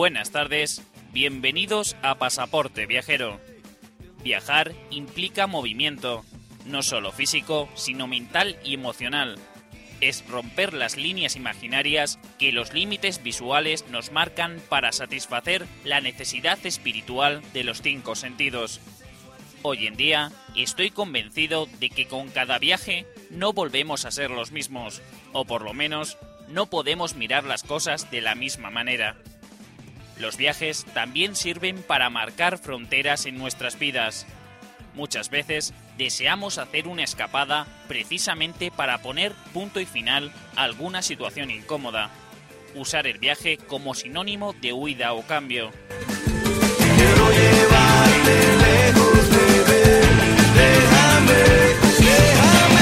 Buenas tardes, bienvenidos a Pasaporte Viajero. Viajar implica movimiento, no solo físico, sino mental y emocional. Es romper las líneas imaginarias que los límites visuales nos marcan para satisfacer la necesidad espiritual de los cinco sentidos. Hoy en día estoy convencido de que con cada viaje no volvemos a ser los mismos, o por lo menos no podemos mirar las cosas de la misma manera. Los viajes también sirven para marcar fronteras en nuestras vidas. Muchas veces deseamos hacer una escapada precisamente para poner punto y final a alguna situación incómoda. Usar el viaje como sinónimo de huida o cambio. Quiero llevarte lejos, baby, déjame, déjame.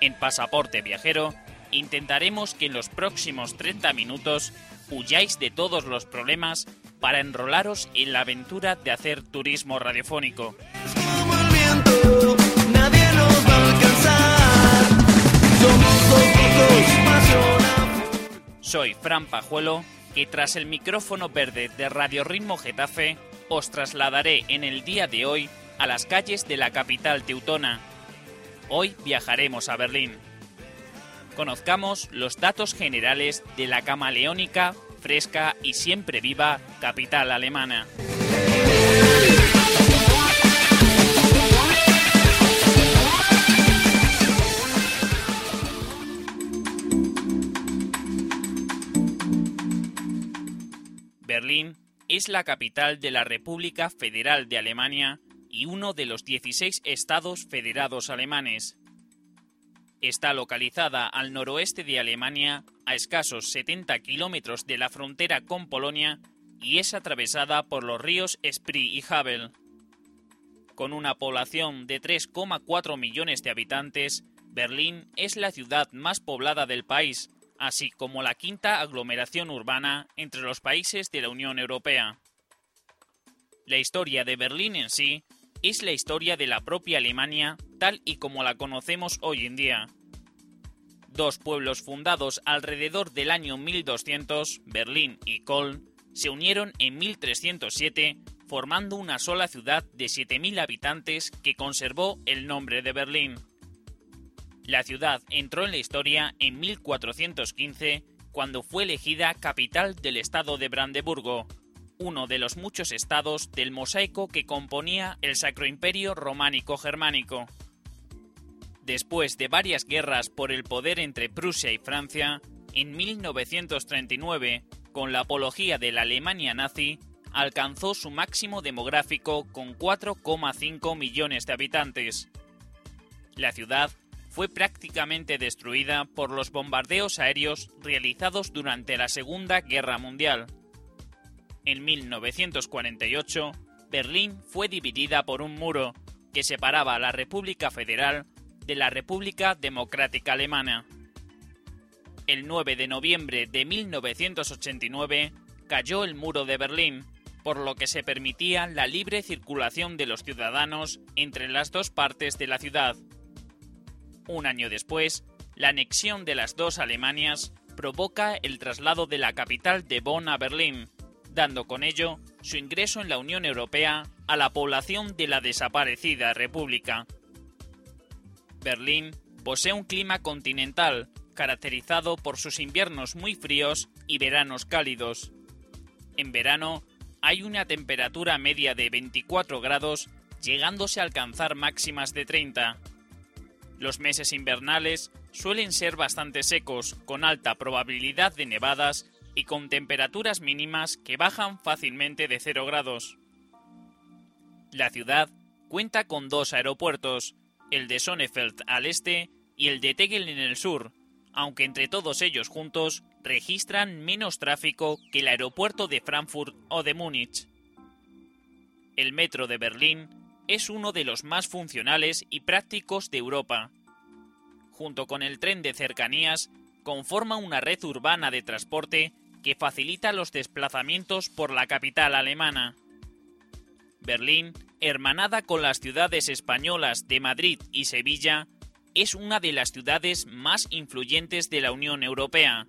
En Pasaporte Viajero intentaremos que en los próximos 30 minutos huyáis de todos los problemas para enrolaros en la aventura de hacer turismo radiofónico. Soy Fran Pajuelo, que tras el micrófono verde de Radio Ritmo Getafe os trasladaré en el día de hoy a las calles de la capital teutona. Hoy viajaremos a Berlín. Conozcamos los datos generales de la camaleónica, fresca y siempre viva capital alemana. Berlín es la capital de la República Federal de Alemania y uno de los 16 estados federados alemanes. Está localizada al noroeste de Alemania, a escasos 70 kilómetros de la frontera con Polonia, y es atravesada por los ríos Spree y Havel. Con una población de 3,4 millones de habitantes, Berlín es la ciudad más poblada del país, así como la quinta aglomeración urbana entre los países de la Unión Europea. La historia de Berlín en sí es la historia de la propia Alemania tal y como la conocemos hoy en día. Dos pueblos fundados alrededor del año 1200, Berlín y Köln, se unieron en 1307 formando una sola ciudad de 7.000 habitantes que conservó el nombre de Berlín. La ciudad entró en la historia en 1415 cuando fue elegida capital del estado de Brandeburgo, uno de los muchos estados del mosaico que componía el Sacro Imperio Románico Germánico. Después de varias guerras por el poder entre Prusia y Francia, en 1939, con la apología de la Alemania nazi, alcanzó su máximo demográfico con 4,5 millones de habitantes. La ciudad fue prácticamente destruida por los bombardeos aéreos realizados durante la Segunda Guerra Mundial. En 1948, Berlín fue dividida por un muro que separaba a la República Federal de la República Democrática Alemana. El 9 de noviembre de 1989 cayó el muro de Berlín, por lo que se permitía la libre circulación de los ciudadanos entre las dos partes de la ciudad. Un año después, la anexión de las dos Alemanias provoca el traslado de la capital de Bonn a Berlín, dando con ello su ingreso en la Unión Europea a la población de la desaparecida República. Berlín posee un clima continental, caracterizado por sus inviernos muy fríos y veranos cálidos. En verano hay una temperatura media de 24 grados, llegándose a alcanzar máximas de 30. Los meses invernales suelen ser bastante secos, con alta probabilidad de nevadas y con temperaturas mínimas que bajan fácilmente de 0 grados. La ciudad cuenta con dos aeropuertos, el de Sonnefeld al este y el de Tegel en el sur, aunque entre todos ellos juntos registran menos tráfico que el aeropuerto de Frankfurt o de Múnich. El metro de Berlín es uno de los más funcionales y prácticos de Europa. Junto con el tren de cercanías, conforma una red urbana de transporte que facilita los desplazamientos por la capital alemana. Berlín, hermanada con las ciudades españolas de Madrid y Sevilla, es una de las ciudades más influyentes de la Unión Europea.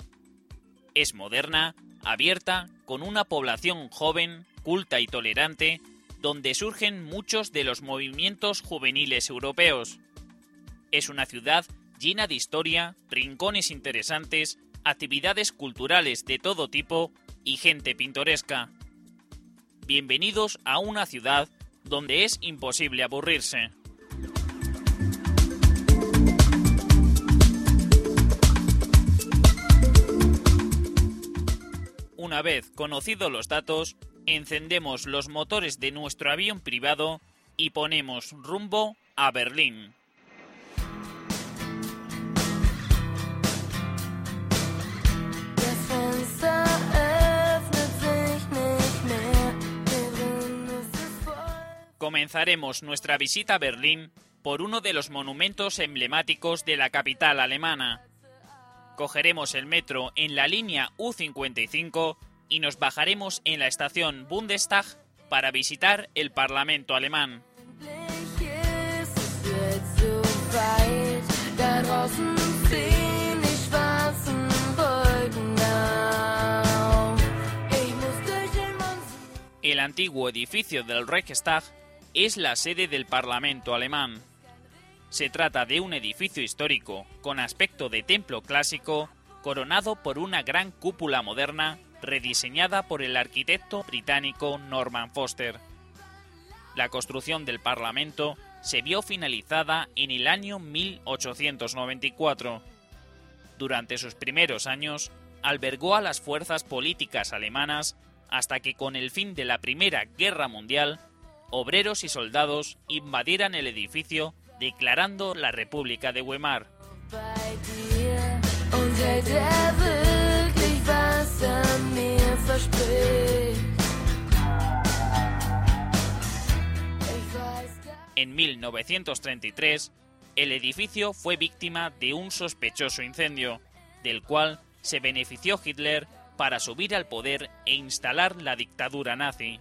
Es moderna, abierta, con una población joven, culta y tolerante, donde surgen muchos de los movimientos juveniles europeos. Es una ciudad llena de historia, rincones interesantes, actividades culturales de todo tipo y gente pintoresca. Bienvenidos a una ciudad donde es imposible aburrirse. Una vez conocidos los datos, encendemos los motores de nuestro avión privado y ponemos rumbo a Berlín. Comenzaremos nuestra visita a Berlín por uno de los monumentos emblemáticos de la capital alemana. Cogeremos el metro en la línea U55 y nos bajaremos en la estación Bundestag para visitar el Parlamento alemán. El antiguo edificio del Reichstag es la sede del Parlamento alemán. Se trata de un edificio histórico con aspecto de templo clásico, coronado por una gran cúpula moderna rediseñada por el arquitecto británico Norman Foster. La construcción del Parlamento se vio finalizada en el año 1894. Durante sus primeros años, albergó a las fuerzas políticas alemanas hasta que con el fin de la Primera Guerra Mundial, obreros y soldados invadieran el edificio declarando la República de Weimar. En 1933, el edificio fue víctima de un sospechoso incendio, del cual se benefició Hitler para subir al poder e instalar la dictadura nazi.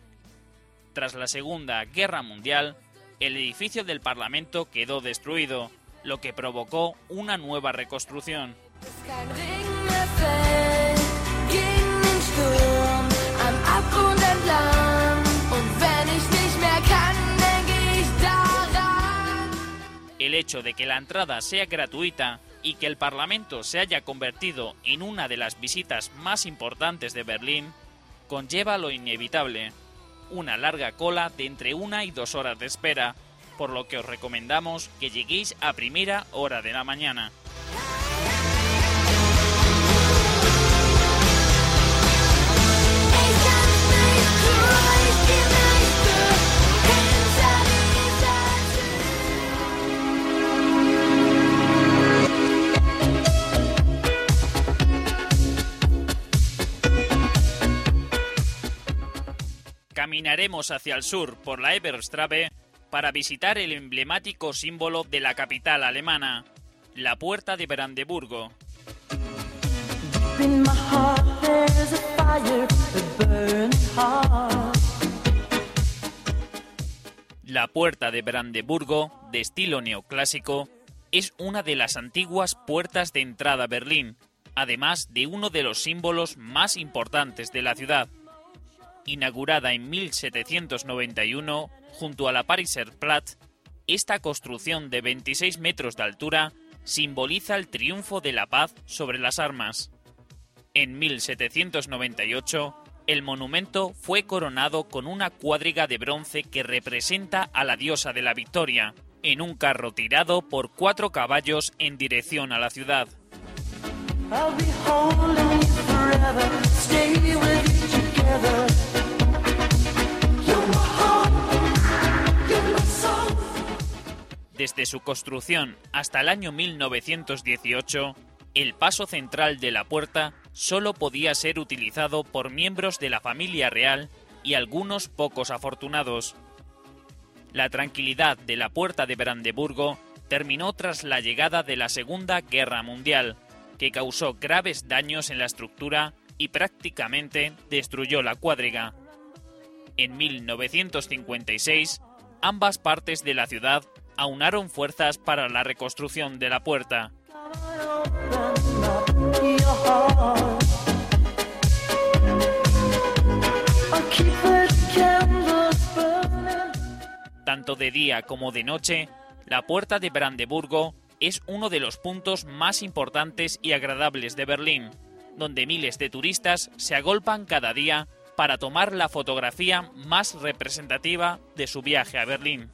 Tras la Segunda Guerra Mundial, el edificio del Parlamento quedó destruido, lo que provocó una nueva reconstrucción. El hecho de que la entrada sea gratuita y que el Parlamento se haya convertido en una de las visitas más importantes de Berlín conlleva lo inevitable, una larga cola de entre una y dos horas de espera, por lo que os recomendamos que lleguéis a primera hora de la mañana. Caminaremos hacia el sur por la Eberstrabe para visitar el emblemático símbolo de la capital alemana, la Puerta de Brandeburgo. La Puerta de Brandeburgo, de estilo neoclásico, es una de las antiguas puertas de entrada a Berlín, además de uno de los símbolos más importantes de la ciudad. Inaugurada en 1791 junto a la Pariser Platz, esta construcción de 26 metros de altura simboliza el triunfo de la paz sobre las armas. En 1798, el monumento fue coronado con una cuadriga de bronce que representa a la diosa de la victoria, en un carro tirado por cuatro caballos en dirección a la ciudad. Desde su construcción hasta el año 1918, el paso central de la puerta solo podía ser utilizado por miembros de la familia real y algunos pocos afortunados. La tranquilidad de la puerta de Brandeburgo terminó tras la llegada de la Segunda Guerra Mundial, que causó graves daños en la estructura y prácticamente destruyó la cuadriga. En 1956, ambas partes de la ciudad aunaron fuerzas para la reconstrucción de la puerta. Tanto de día como de noche, la puerta de Brandeburgo es uno de los puntos más importantes y agradables de Berlín, donde miles de turistas se agolpan cada día para tomar la fotografía más representativa de su viaje a Berlín.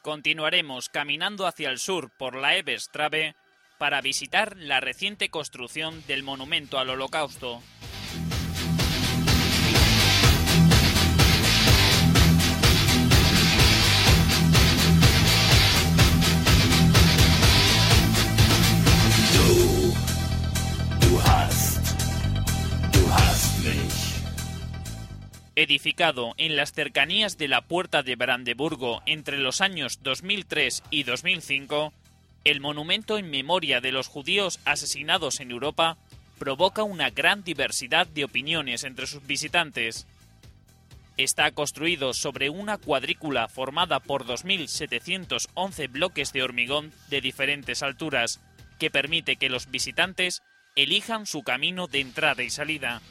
Continuaremos caminando hacia el sur por la Ebestrave para visitar la reciente construcción del monumento al Holocausto. Edificado en las cercanías de la Puerta de Brandeburgo entre los años 2003 y 2005, el monumento en memoria de los judíos asesinados en Europa provoca una gran diversidad de opiniones entre sus visitantes. Está construido sobre una cuadrícula formada por 2.711 bloques de hormigón de diferentes alturas, que permite que los visitantes elijan su camino de entrada y salida.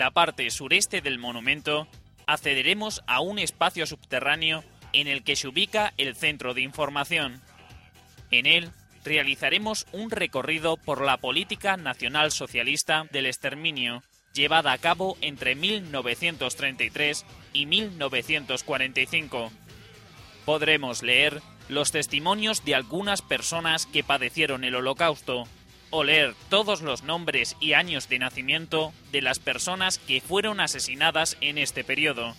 La parte sureste del monumento accederemos a un espacio subterráneo en el que se ubica el centro de información. En él realizaremos un recorrido por la política nacional socialista del exterminio llevada a cabo entre 1933 y 1945. Podremos leer los testimonios de algunas personas que padecieron el holocausto, o leer todos los nombres y años de nacimiento de las personas que fueron asesinadas en este periodo.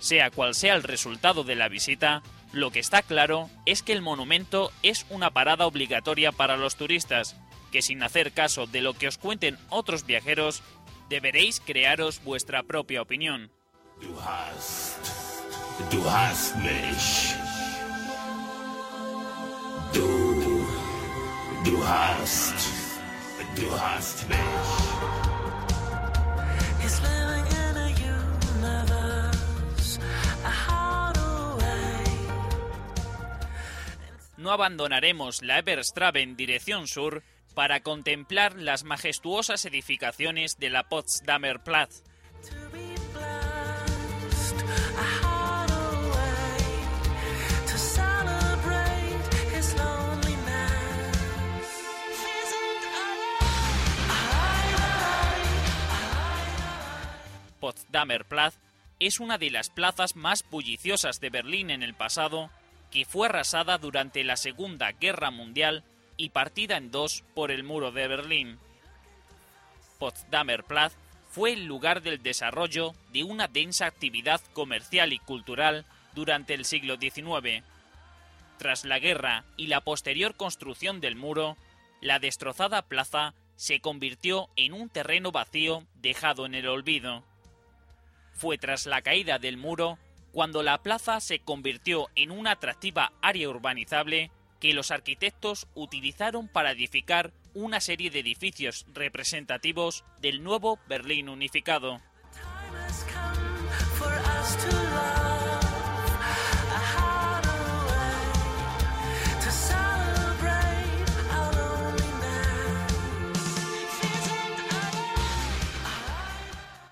Sea cual sea el resultado de la visita, lo que está claro es que el monumento es una parada obligatoria para los turistas, que sin hacer caso de lo que os cuenten otros viajeros, deberéis crearos vuestra propia opinión. Du hast, du hast mich. Du, du hast, du hast mich. He's living in a universe, a hideaway. No abandonaremos la Eberstrabe en dirección sur para contemplar las majestuosas edificaciones de la Potsdamer Platz, Potsdamer Platz es una de las plazas más bulliciosas de Berlín en el pasado, que fue arrasada durante la Segunda Guerra Mundial y partida en dos por el muro de Berlín. Potsdamer Platz fue el lugar del desarrollo de una densa actividad comercial y cultural durante el siglo XIX. Tras la guerra y la posterior construcción del muro, la destrozada plaza se convirtió en un terreno vacío dejado en el olvido. Fue tras la caída del muro cuando la plaza se convirtió en una atractiva área urbanizable que los arquitectos utilizaron para edificar una serie de edificios representativos del nuevo Berlín unificado.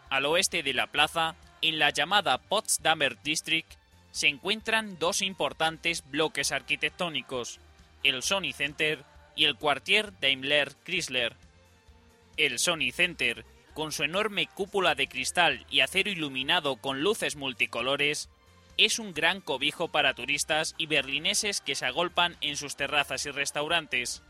Al oeste de la plaza, en la llamada Potsdamer District, se encuentran dos importantes bloques arquitectónicos, el Sony Center y el Quartier Daimler Chrysler. El Sony Center, con su enorme cúpula de cristal y acero iluminado con luces multicolores, es un gran cobijo para turistas y berlineses que se agolpan en sus terrazas y restaurantes.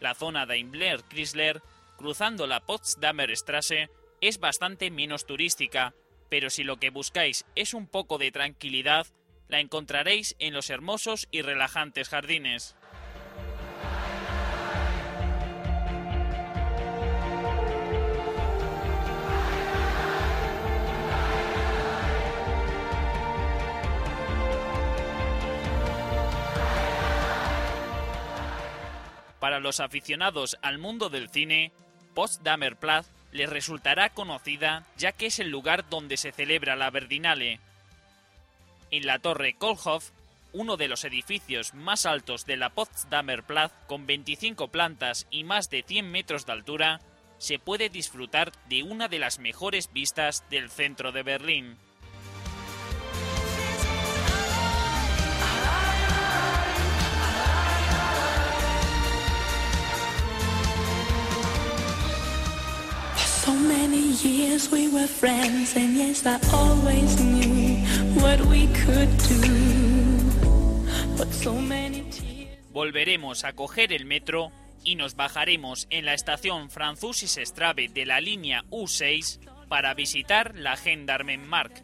La zona Daimler Chrysler, cruzando la Potsdamer Straße, es bastante menos turística, pero si lo que buscáis es un poco de tranquilidad, la encontraréis en los hermosos y relajantes jardines. Para los aficionados al mundo del cine, Potsdamer Platz les resultará conocida ya que es el lugar donde se celebra la Berlinale. En la Torre Kohlhoff, uno de los edificios más altos de la Potsdamer Platz, con 25 plantas y más de 100 metros de altura, se puede disfrutar de una de las mejores vistas del centro de Berlín. Many years we were friends, and yes, I always knew what we could do. But so many. Volveremos a coger el metro y nos bajaremos en la estación Franzusis Strabe de la línea U6 para visitar la Gendarmenmark.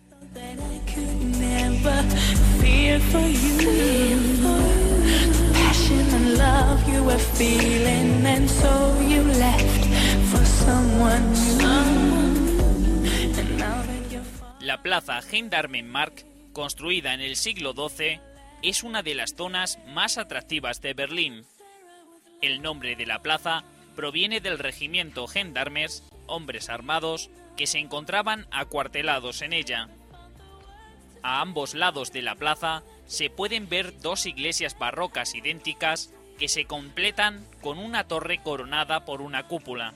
La plaza Gendarmenmark, construida en el siglo XII, es una de las zonas más atractivas de Berlín. El nombre de la plaza proviene del regimiento Gendarmes, hombres armados, que se encontraban acuartelados en ella. A ambos lados de la plaza se pueden ver dos iglesias barrocas idénticas que se completan con una torre coronada por una cúpula.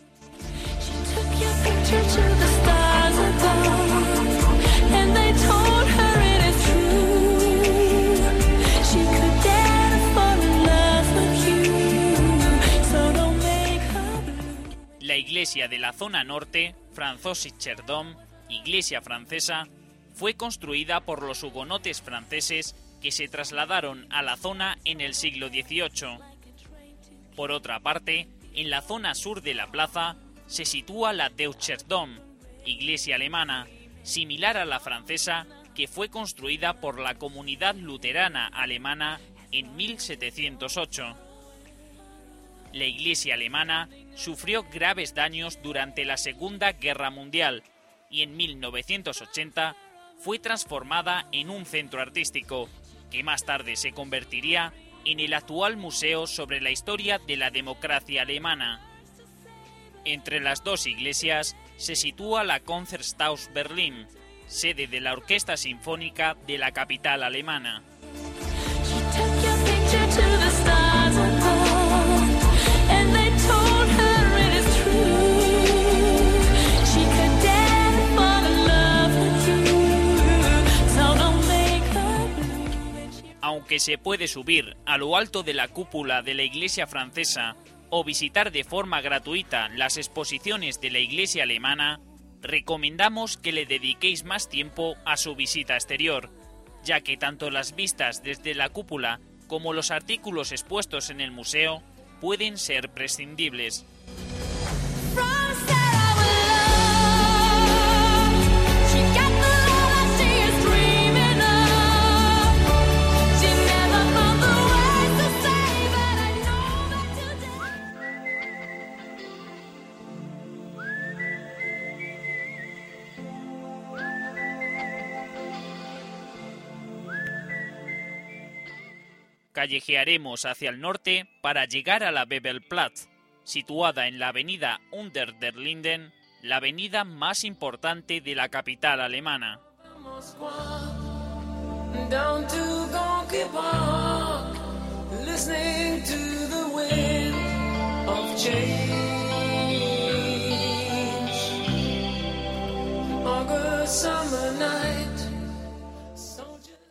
Iglesia de la zona norte, Franzosischer Dom, iglesia francesa, fue construida por los hugonotes franceses que se trasladaron a la zona en el siglo XVIII. Por otra parte, en la zona sur de la plaza se sitúa la Deutscher Dom, iglesia alemana, similar a la francesa, que fue construida por la comunidad luterana alemana en 1708. La iglesia alemana sufrió graves daños durante la Segunda Guerra Mundial y en 1980 fue transformada en un centro artístico, que más tarde se convertiría en el actual museo sobre la historia de la democracia alemana. Entre las dos iglesias se sitúa la Konzerthaus Berlin, sede de la Orquesta Sinfónica de la capital alemana. Aunque se puede subir a lo alto de la cúpula de la iglesia francesa o visitar de forma gratuita las exposiciones de la iglesia alemana, recomendamos que le dediquéis más tiempo a su visita exterior, ya que tanto las vistas desde la cúpula como los artículos expuestos en el museo pueden ser prescindibles. Callejearemos hacia el norte para llegar a la Bebelplatz, situada en la avenida Unter der Linden, la avenida más importante de la capital alemana.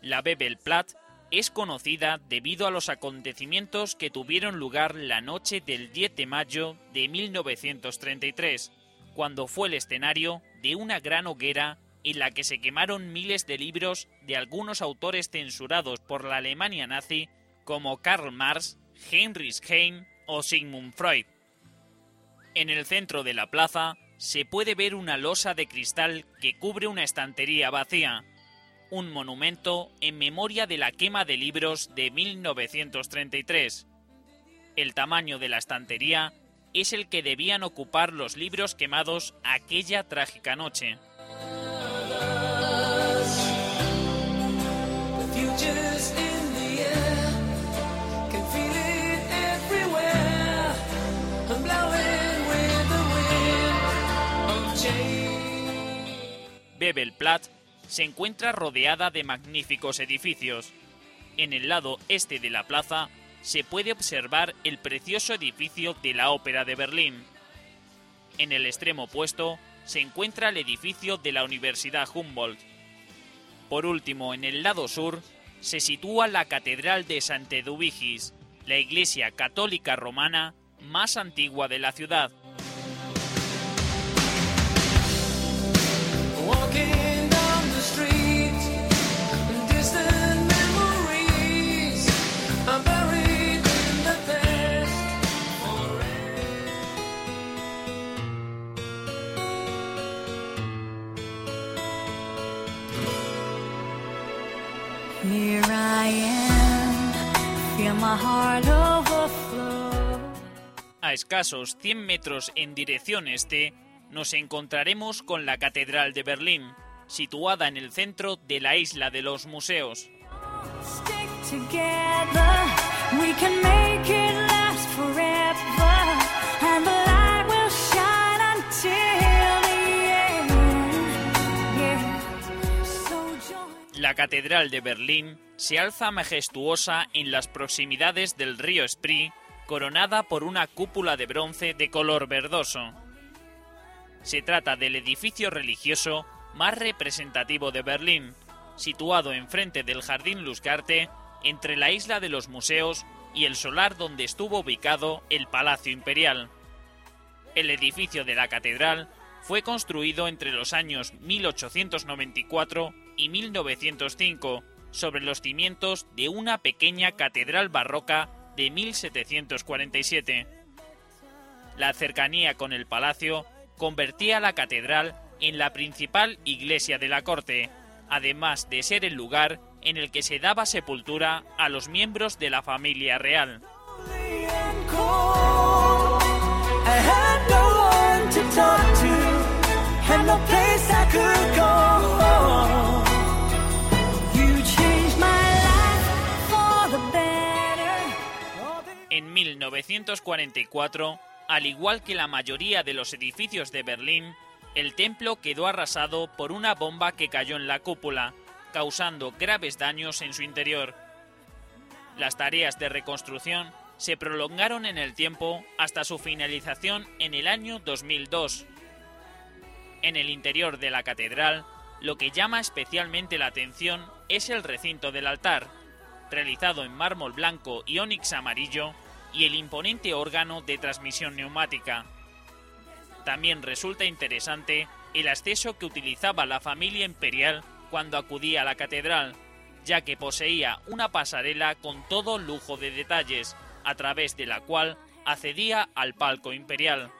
La Bebelplatt es conocida debido a los acontecimientos que tuvieron lugar la noche del 10 de mayo de 1933, cuando fue el escenario de una gran hoguera en la que se quemaron miles de libros de algunos autores censurados por la Alemania nazi como Karl Marx, Heinrich Heine o Sigmund Freud. En el centro de la plaza se puede ver una losa de cristal que cubre una estantería vacía, un monumento en memoria de la quema de libros de 1933. El tamaño de la estantería es el que debían ocupar los libros quemados aquella trágica noche. Futures in se encuentra rodeada de magníficos edificios. En el lado este de la plaza se puede observar el precioso edificio de la Ópera de Berlín. En el extremo opuesto se encuentra el edificio de la Universidad Humboldt. Por último, en el lado sur se sitúa la Catedral de Sant'Eduvigis, la iglesia católica romana más antigua de la ciudad. A escasos 100 metros en dirección este, nos encontraremos con la Catedral de Berlín, situada en el centro de la isla de los museos. La Catedral de Berlín se alza majestuosa en las proximidades del río Spree, coronada por una cúpula de bronce de color verdoso. Se trata del edificio religioso más representativo de Berlín, situado enfrente del Jardín Lustgarten, entre la isla de los museos y el solar donde estuvo ubicado el Palacio Imperial. El edificio de la catedral fue construido entre los años 1894 y 1905 sobre los cimientos de una pequeña catedral barroca de 1747. La cercanía con el palacio convertía la catedral en la principal iglesia de la corte, además de ser el lugar en el que se daba sepultura a los miembros de la familia real. 1944, al igual que la mayoría de los edificios de Berlín, el templo quedó arrasado por una bomba que cayó en la cúpula, causando graves daños en su interior. Las tareas de reconstrucción se prolongaron en el tiempo hasta su finalización en el año 2002. En el interior de la catedral, lo que llama especialmente la atención es el recinto del altar, realizado en mármol blanco y ónix amarillo, y el imponente órgano de transmisión neumática. También resulta interesante el acceso que utilizaba la familia imperial cuando acudía a la catedral, ya que poseía una pasarela con todo lujo de detalles, a través de la cual accedía al palco imperial.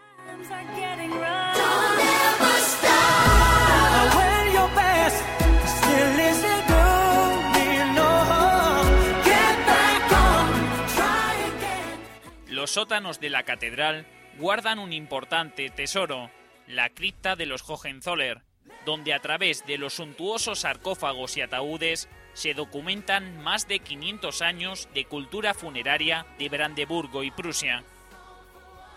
Sótanos de la catedral guardan un importante tesoro, la cripta de los Hohenzoller, donde a través de los suntuosos sarcófagos y ataúdes se documentan más de 500 años de cultura funeraria de Brandeburgo y Prusia.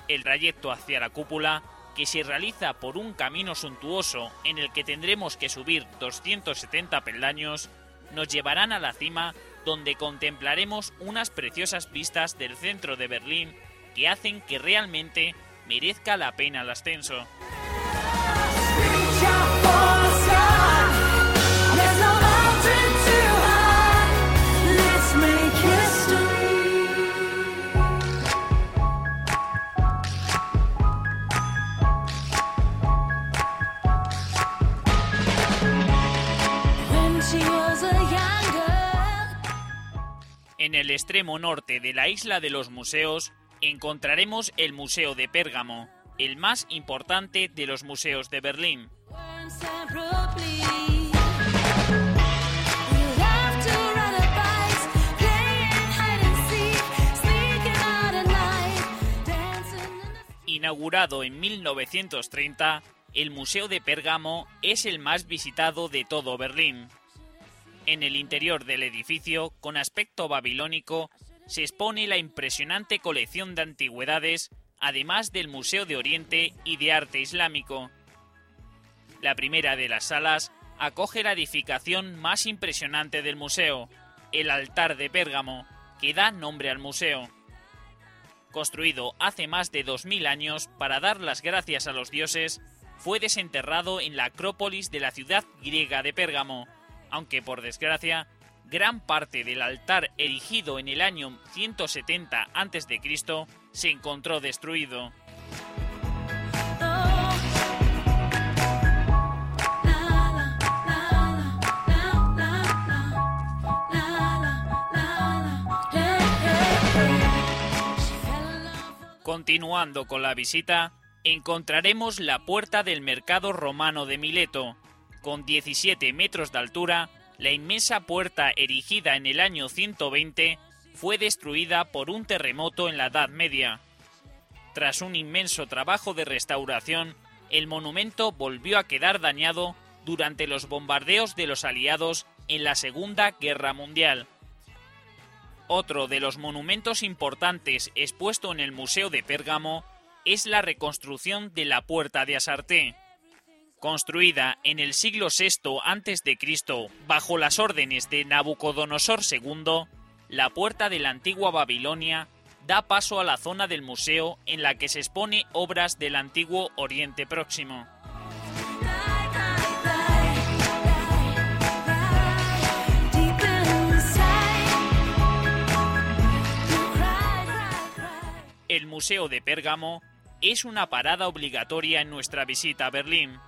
El trayecto hacia la cúpula, que se realiza por un camino suntuoso en el que tendremos que subir 270 peldaños, nos llevarán a la cima donde contemplaremos unas preciosas vistas del centro de Berlín que hacen que realmente merezca la pena el ascenso. Extremo norte de la isla de los museos encontraremos el Museo de Pérgamo, el más importante de los museos de Berlín. Inaugurado en 1930, el Museo de Pérgamo es el más visitado de todo Berlín. En el interior del edificio, con aspecto babilónico, se expone la impresionante colección de antigüedades, además del Museo de Oriente y de Arte Islámico. La primera de las salas acoge la edificación más impresionante del museo, el altar de Pérgamo, que da nombre al museo. Construido hace más de 2000 años para dar las gracias a los dioses, fue desenterrado en la Acrópolis de la ciudad griega de Pérgamo, aunque por desgracia, gran parte del altar erigido en el año 170 a.C. se encontró destruido. Continuando con la visita, encontraremos la puerta del mercado romano de Mileto. Con 17 metros de altura, la inmensa puerta erigida en el año 120 fue destruida por un terremoto en la Edad Media. Tras un inmenso trabajo de restauración, el monumento volvió a quedar dañado durante los bombardeos de los aliados en la Segunda Guerra Mundial. Otro de los monumentos importantes expuesto en el Museo de Pérgamo es la reconstrucción de la Puerta de Asarté. Construida en el siglo VI a.C. bajo las órdenes de Nabucodonosor II, la puerta de la antigua Babilonia da paso a la zona del museo en la que se expone obras del antiguo Oriente Próximo. El Museo de Pérgamo es una parada obligatoria en nuestra visita a Berlín,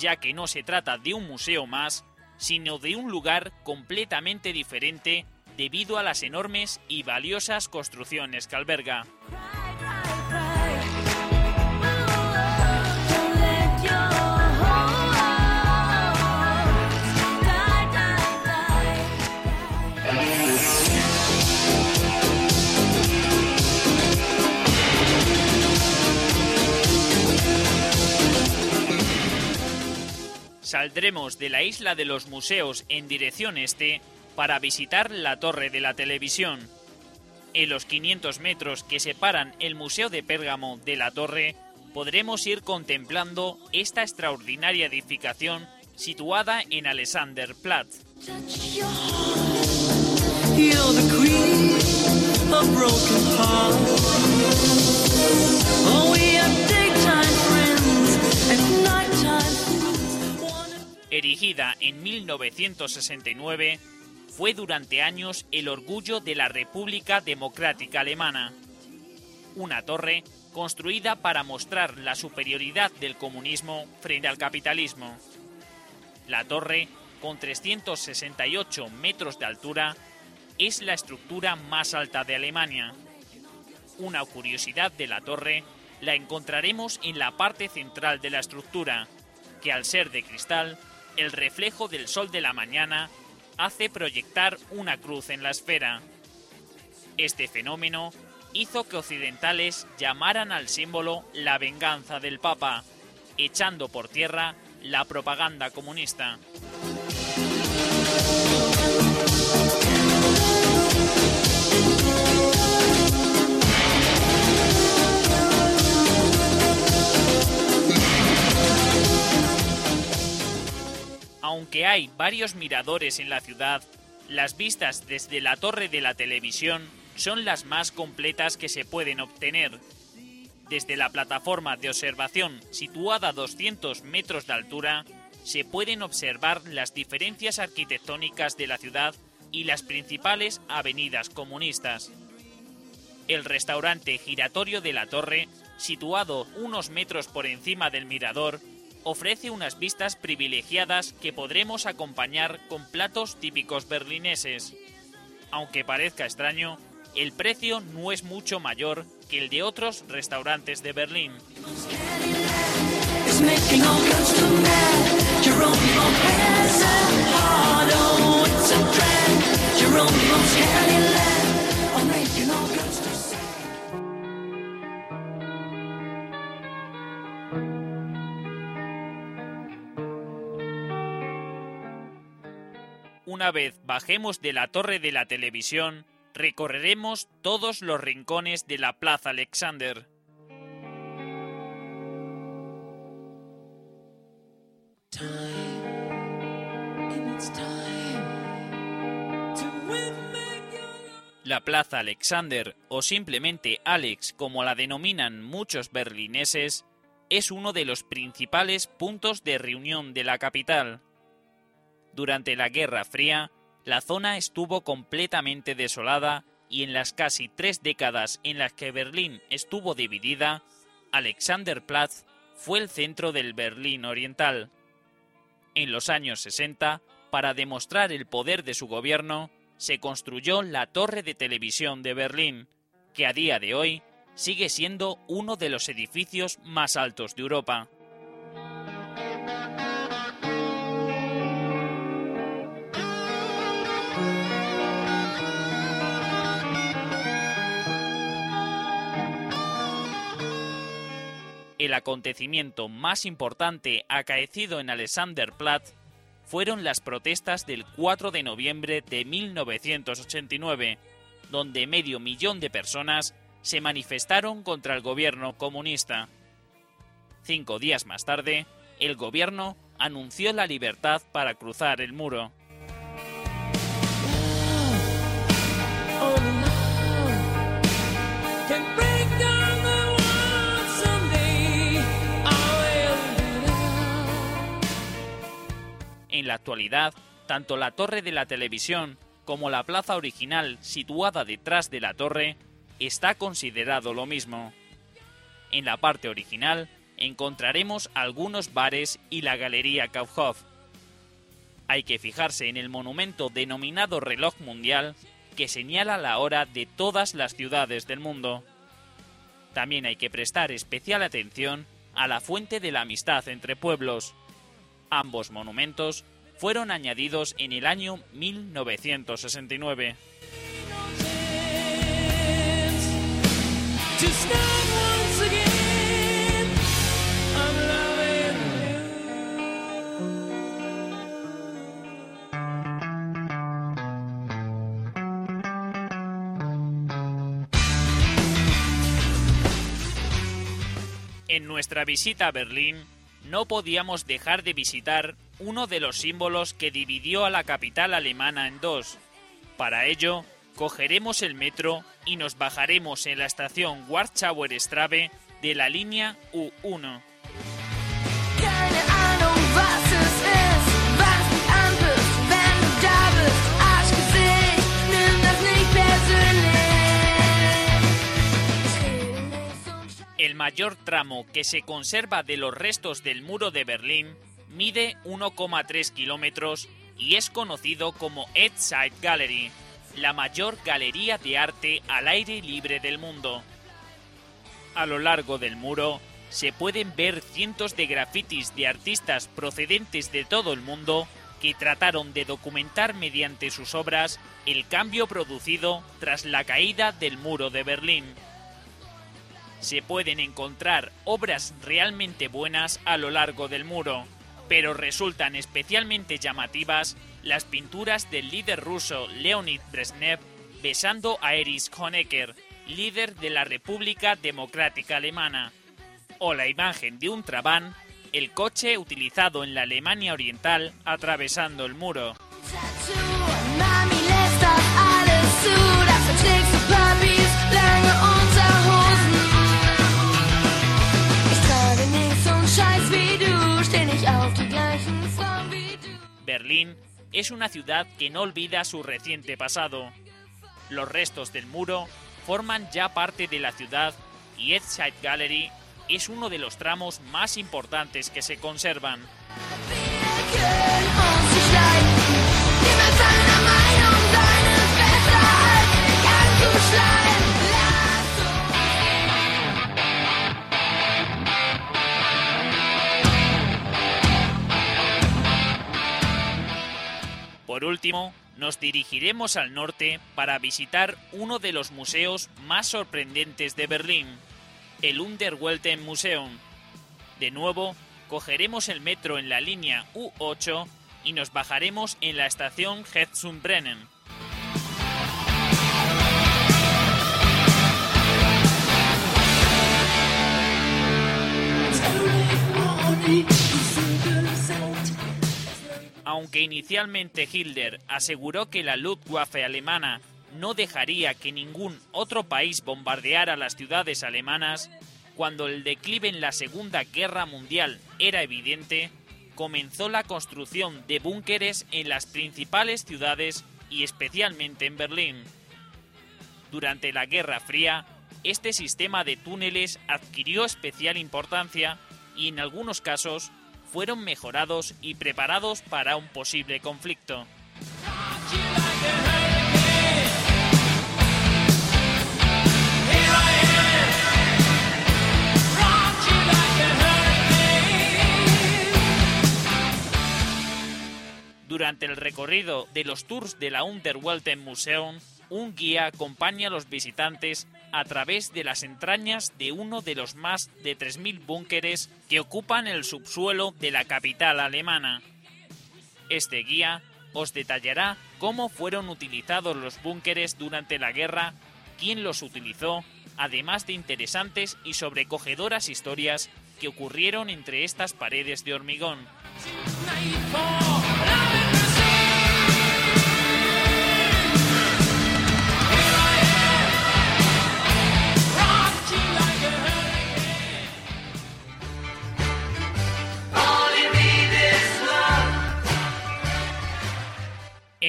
ya que no se trata de un museo más, sino de un lugar completamente diferente debido a las enormes y valiosas construcciones que alberga. Saldremos de la isla de los museos en dirección este para visitar la torre de la televisión. En los 500 metros que separan el Museo de Pérgamo de la torre, podremos ir contemplando esta extraordinaria edificación situada en Alexanderplatz. Erigida en 1969, fue durante años el orgullo de la República Democrática Alemana. Una torre construida para mostrar la superioridad del comunismo frente al capitalismo. La torre, con 368 metros de altura, es la estructura más alta de Alemania. Una curiosidad de la torre la encontraremos en la parte central de la estructura, que al ser de cristal, el reflejo del sol de la mañana hace proyectar una cruz en la esfera. Este fenómeno hizo que occidentales llamaran al símbolo la venganza del Papa, echando por tierra la propaganda comunista. Aunque hay varios miradores en la ciudad, las vistas desde la torre de la televisión son las más completas que se pueden obtener. Desde la plataforma de observación situada a 200 metros de altura, se pueden observar las diferencias arquitectónicas de la ciudad y las principales avenidas comunistas. El restaurante giratorio de la torre, situado unos metros por encima del mirador, ofrece unas vistas privilegiadas que podremos acompañar con platos típicos berlineses. Aunque parezca extraño, el precio no es mucho mayor que el de otros restaurantes de Berlín. Una vez bajemos de la torre de la televisión, recorreremos todos los rincones de la Plaza Alexander. La Plaza Alexander, o simplemente Alex como la denominan muchos berlineses, es uno de los principales puntos de reunión de la capital. Durante la Guerra Fría, la zona estuvo completamente desolada y en las casi tres décadas en las que Berlín estuvo dividida, Alexanderplatz fue el centro del Berlín Oriental. En los años 60, para demostrar el poder de su gobierno, se construyó la Torre de Televisión de Berlín, que a día de hoy sigue siendo uno de los edificios más altos de Europa. El acontecimiento más importante acaecido en Alexanderplatz fueron las protestas del 4 de noviembre de 1989, donde medio millón de personas se manifestaron contra el gobierno comunista. Cinco días más tarde, el gobierno anunció la libertad para cruzar el muro. En la actualidad, tanto la torre de la televisión como la plaza original situada detrás de la torre está considerado lo mismo. En la parte original encontraremos algunos bares y la galería Kaufhof. Hay que fijarse en el monumento denominado reloj mundial que señala la hora de todas las ciudades del mundo. También hay que prestar especial atención a la fuente de la amistad entre pueblos. Ambos monumentos fueron añadidos en el año 1969. To start once again. I'm loving En nuestra visita a Berlín no podíamos dejar de visitar uno de los símbolos que dividió a la capital alemana en dos. Para ello, cogeremos el metro y nos bajaremos en la estación Warschauer Straße de la línea U1. El mayor tramo que se conserva de los restos del muro de Berlín mide 1,3 kilómetros y es conocido como Edside Gallery, la mayor galería de arte al aire libre del mundo. A lo largo del muro se pueden ver cientos de grafitis de artistas procedentes de todo el mundo que trataron de documentar mediante sus obras el cambio producido tras la caída del muro de Berlín se pueden encontrar obras realmente buenas a lo largo del muro, pero resultan especialmente llamativas las pinturas del líder ruso Leonid Brezhnev besando a Erich Honecker, líder de la República Democrática Alemana, o la imagen de un Trabant, el coche utilizado en la Alemania Oriental atravesando el muro. Es una ciudad que no olvida su reciente pasado. Los restos del muro forman ya parte de la ciudad y Edside Gallery es uno de los tramos más importantes que se conservan. Por último, nos dirigiremos al norte para visitar uno de los museos más sorprendentes de Berlín, el Unterwelten Museum. De nuevo, cogeremos el metro en la línea U8 y nos bajaremos en la estación Hetzunbrennen. Aunque inicialmente Hitler aseguró que la Luftwaffe alemana no dejaría que ningún otro país bombardeara las ciudades alemanas, cuando el declive en la Segunda Guerra Mundial era evidente, comenzó la construcción de búnkeres en las principales ciudades y especialmente en Berlín. Durante la Guerra Fría, este sistema de túneles adquirió especial importancia y en algunos casos fueron mejorados y preparados para un posible conflicto. Durante el recorrido de los tours de la Unterwelten Museum, un guía acompaña a los visitantes a través de las entrañas de uno de los más de 3.000 búnkeres que ocupan el subsuelo de la capital alemana. Este guía os detallará cómo fueron utilizados los búnkeres durante la guerra, quién los utilizó, además de interesantes y sobrecogedoras historias que ocurrieron entre estas paredes de hormigón.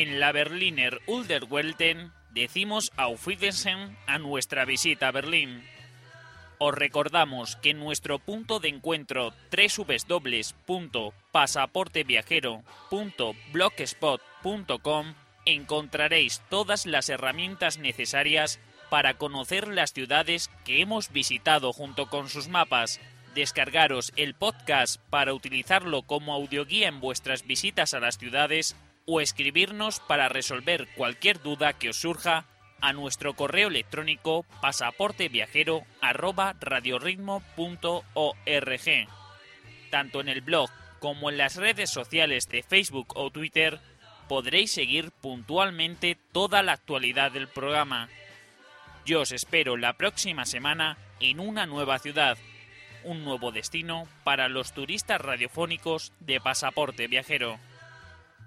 En la Berliner Unterwelten decimos Auf Wiedersehen a nuestra visita a Berlín. Os recordamos que en nuestro punto de encuentro www.pasaporteviajero.blogspot.com encontraréis todas las herramientas necesarias para conocer las ciudades que hemos visitado junto con sus mapas. Descargaros el podcast para utilizarlo como audioguía en vuestras visitas a las ciudades o escribirnos para resolver cualquier duda que os surja a nuestro correo electrónico pasaporteviajero@radioritmo.org. Tanto en el blog como en las redes sociales de Facebook o Twitter podréis seguir puntualmente toda la actualidad del programa. Yo os espero la próxima semana en una nueva ciudad, un nuevo destino para los turistas radiofónicos de Pasaporte Viajero.